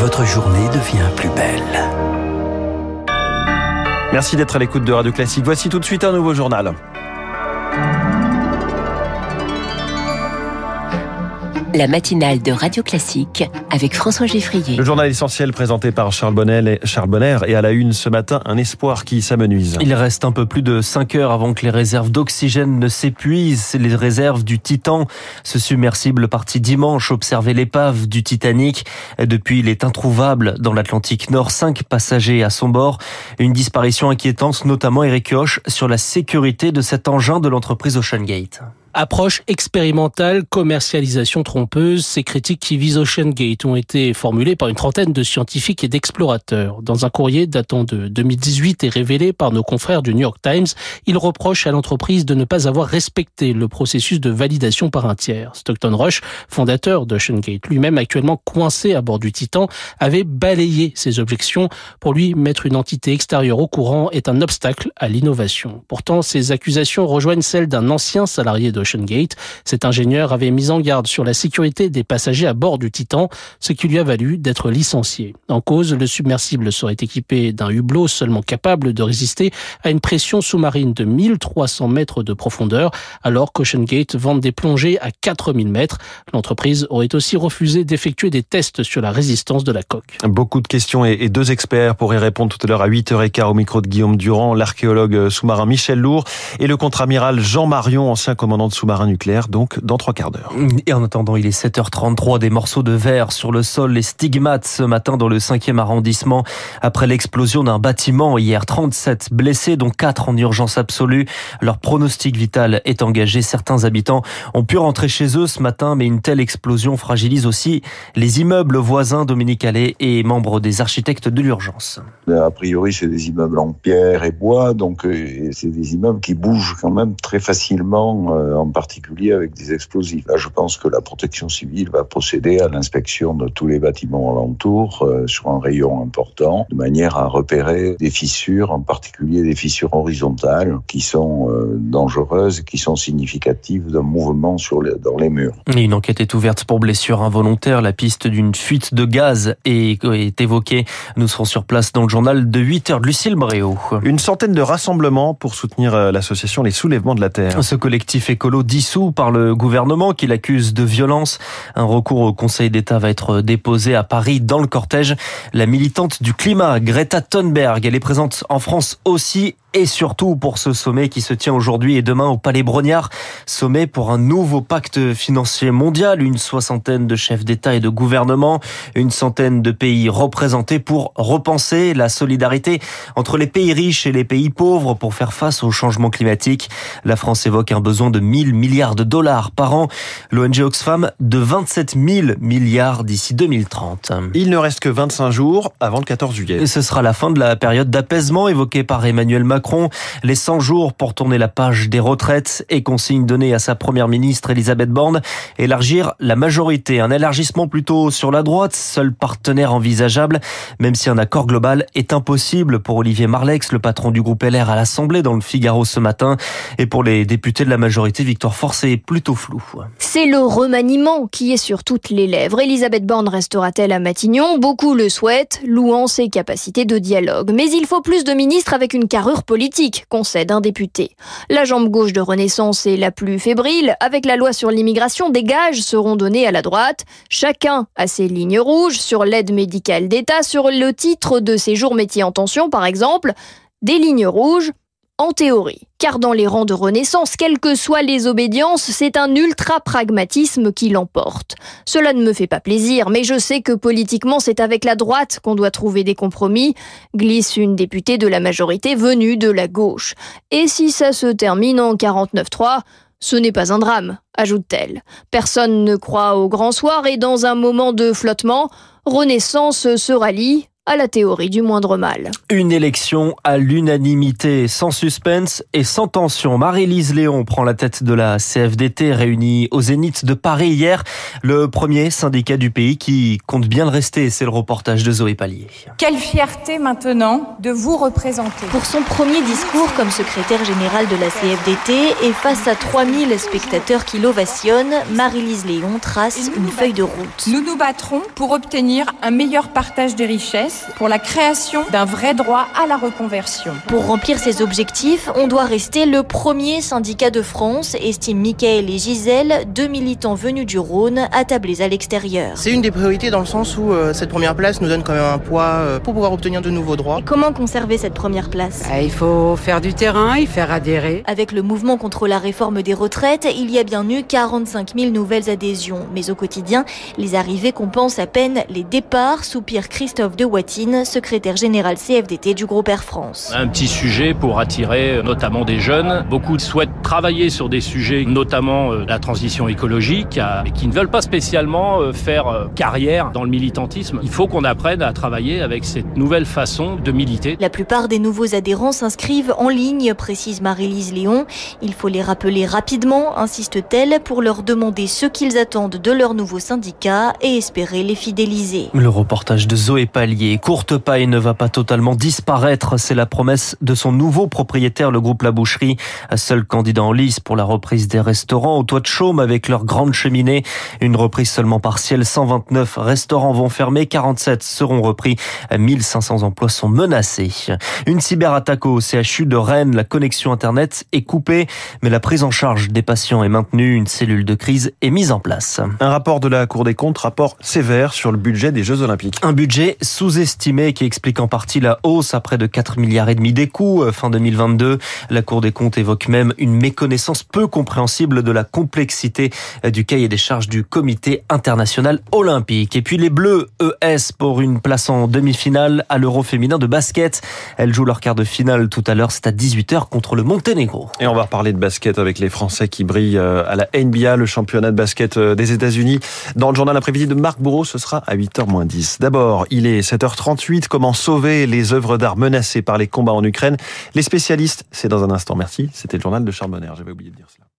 votre journée devient plus belle. Merci d'être à l'écoute de Radio Classique. Voici tout de suite un nouveau journal. La matinale de Radio Classique avec François Geffrier. Le journal essentiel présenté par Charles Bonnet, Charles Bonner et à la une ce matin, un espoir qui s'amenuise. Il reste un peu plus de 5 heures avant que les réserves d'oxygène ne s'épuisent. Les réserves du Titan, ce submersible parti dimanche observer l'épave du Titanic. Depuis, il est introuvable dans l'Atlantique Nord. Cinq passagers à son bord. Une disparition inquiétante, notamment Eric Hoche, sur la sécurité de cet engin de l'entreprise Ocean Gate. Approche expérimentale, commercialisation trompeuse, ces critiques qui visent Ocean Gate ont été formulées par une trentaine de scientifiques et d'explorateurs. Dans un courrier datant de 2018 et révélé par nos confrères du New York Times, ils reprochent à l'entreprise de ne pas avoir respecté le processus de validation par un tiers. Stockton Rush, fondateur d'Ocean Gate, lui-même actuellement coincé à bord du Titan, avait balayé ces objections. Pour lui, mettre une entité extérieure au courant est un obstacle à l'innovation. Pourtant, ces accusations rejoignent celles d'un ancien salarié de Gate. Cet ingénieur avait mis en garde sur la sécurité des passagers à bord du Titan, ce qui lui a valu d'être licencié. En cause, le submersible serait équipé d'un hublot seulement capable de résister à une pression sous-marine de 1300 mètres de profondeur, alors qu'Ocean Gate vend des plongées à 4000 mètres. L'entreprise aurait aussi refusé d'effectuer des tests sur la résistance de la coque. Beaucoup de questions et deux experts pour y répondre tout à l'heure à 8h15 au micro de Guillaume Durand, l'archéologue sous-marin Michel Lourd et le contre-amiral Jean Marion, ancien commandant sous-marin nucléaire, donc dans trois quarts d'heure. Et en attendant, il est 7h33, des morceaux de verre sur le sol, les stigmates ce matin dans le 5e arrondissement, après l'explosion d'un bâtiment hier. 37 blessés, dont 4 en urgence absolue. Leur pronostic vital est engagé. Certains habitants ont pu rentrer chez eux ce matin, mais une telle explosion fragilise aussi les immeubles voisins. Dominique Allais est membre des architectes de l'urgence. A priori, c'est des immeubles en pierre et bois, donc euh, c'est des immeubles qui bougent quand même très facilement euh, en particulier avec des explosifs. Là, je pense que la protection civile va procéder à l'inspection de tous les bâtiments alentours euh, sur un rayon important, de manière à repérer des fissures, en particulier des fissures horizontales, qui sont euh, dangereuses, qui sont significatives d'un mouvement sur les, dans les murs. une enquête est ouverte pour blessure involontaire. La piste d'une fuite de gaz est, est évoquée. Nous serons sur place dans le journal de 8 heures de Lucille Bréau. Une centaine de rassemblements pour soutenir euh, l'association Les Soulèvements de la Terre. Ce collectif écolo dissous par le gouvernement qui l'accuse de violence. Un recours au Conseil d'État va être déposé à Paris dans le cortège. La militante du climat, Greta Thunberg, elle est présente en France aussi et surtout pour ce sommet qui se tient aujourd'hui et demain au Palais Brognard. Sommet pour un nouveau pacte financier mondial, une soixantaine de chefs d'État et de gouvernement, une centaine de pays représentés pour repenser la solidarité entre les pays riches et les pays pauvres pour faire face au changement climatique. La France évoque un besoin de 1000 milliards de dollars par an, l'ONG Oxfam de 27 000 milliards d'ici 2030. Il ne reste que 25 jours avant le 14 juillet. Et ce sera la fin de la période d'apaisement évoquée par Emmanuel Macron Macron, les 100 jours pour tourner la page des retraites et consigne donnée à sa première ministre Elisabeth Borne, élargir la majorité, un élargissement plutôt sur la droite, seul partenaire envisageable, même si un accord global est impossible pour Olivier Marlex, le patron du groupe LR à l'Assemblée dans le Figaro ce matin, et pour les députés de la majorité, Victor Force est plutôt flou. C'est le remaniement qui est sur toutes les lèvres. Elisabeth Borne restera-t-elle à Matignon? Beaucoup le souhaitent, louant ses capacités de dialogue. Mais il faut plus de ministres avec une carrure politique, concède un député. La jambe gauche de Renaissance est la plus fébrile. Avec la loi sur l'immigration, des gages seront donnés à la droite. Chacun a ses lignes rouges sur l'aide médicale d'État, sur le titre de séjour métier en tension, par exemple. Des lignes rouges en théorie. Car dans les rangs de Renaissance, quelles que soient les obédiences, c'est un ultra-pragmatisme qui l'emporte. Cela ne me fait pas plaisir, mais je sais que politiquement c'est avec la droite qu'on doit trouver des compromis, glisse une députée de la majorité venue de la gauche. Et si ça se termine en 49-3, ce n'est pas un drame, ajoute-t-elle. Personne ne croit au grand soir et dans un moment de flottement, Renaissance se rallie à la théorie du moindre mal. Une élection à l'unanimité, sans suspense et sans tension. Marie-Lise Léon prend la tête de la CFDT réunie au Zénith de Paris hier. Le premier syndicat du pays qui compte bien le rester. C'est le reportage de Zoé Pallier. Quelle fierté maintenant de vous représenter. Pour son premier discours comme secrétaire général de la CFDT et face à 3000 spectateurs qui l'ovationnent, Marie-Lise Léon trace une feuille de route. Nous nous battrons pour obtenir un meilleur partage des richesses, pour la création d'un vrai droit à la reconversion. Pour remplir ces objectifs, on doit rester le premier syndicat de France, estiment Michael et Gisèle, deux militants venus du Rhône, attablés à l'extérieur. C'est une des priorités dans le sens où euh, cette première place nous donne quand même un poids euh, pour pouvoir obtenir de nouveaux droits. Et comment conserver cette première place? Ah, Il faut faire du terrain, y faire adhérer. Avec le mouvement contre la réforme des retraites, il y a bien eu 45 000 nouvelles adhésions. Mais au quotidien, les arrivées compensent à peine les départs, soupire Christophe de Secrétaire général CFDT du groupe Air France. Un petit sujet pour attirer euh, notamment des jeunes. Beaucoup souhaitent travailler sur des sujets, notamment euh, la transition écologique, mais qui ne veulent pas spécialement euh, faire carrière dans le militantisme. Il faut qu'on apprenne à travailler avec cette nouvelle façon de militer. La plupart des nouveaux adhérents s'inscrivent en ligne, précise Marie-Lise Léon. Il faut les rappeler rapidement, insiste-t-elle, pour leur demander ce qu'ils attendent de leur nouveau syndicat et espérer les fidéliser. Le reportage de Zoé Pallier. Courte paille ne va pas totalement disparaître. C'est la promesse de son nouveau propriétaire, le groupe La Boucherie. Seul candidat en lice pour la reprise des restaurants au toit de chaume avec leur grande cheminée. Une reprise seulement partielle. 129 restaurants vont fermer. 47 seront repris. 1500 emplois sont menacés. Une cyberattaque au CHU de Rennes. La connexion Internet est coupée, mais la prise en charge des patients est maintenue. Une cellule de crise est mise en place. Un rapport de la Cour des comptes, rapport sévère sur le budget des Jeux Olympiques. Un budget sous-estimé qui explique en partie la hausse à près de 4 milliards et demi des coûts euh, fin 2022. La Cour des comptes évoque même une méconnaissance peu compréhensible de la complexité euh, du cahier des charges du comité international olympique. Et puis les Bleus ES pour une place en demi-finale à l'Euro féminin de basket. Elles jouent leur quart de finale tout à l'heure, c'est à 18h contre le Monténégro. Et on va reparler de basket avec les Français qui brillent euh, à la NBA, le championnat de basket des États-Unis. Dans le journal après-midi de Marc Bourreau, ce sera à 8h10. D'abord, il est 7h38. Comment sauver les œuvres d'art menacées par les combats en Ukraine Les spécialistes, c'est dans un instant. Merci. C'était le journal de Charbonner. J'avais oublié de dire cela.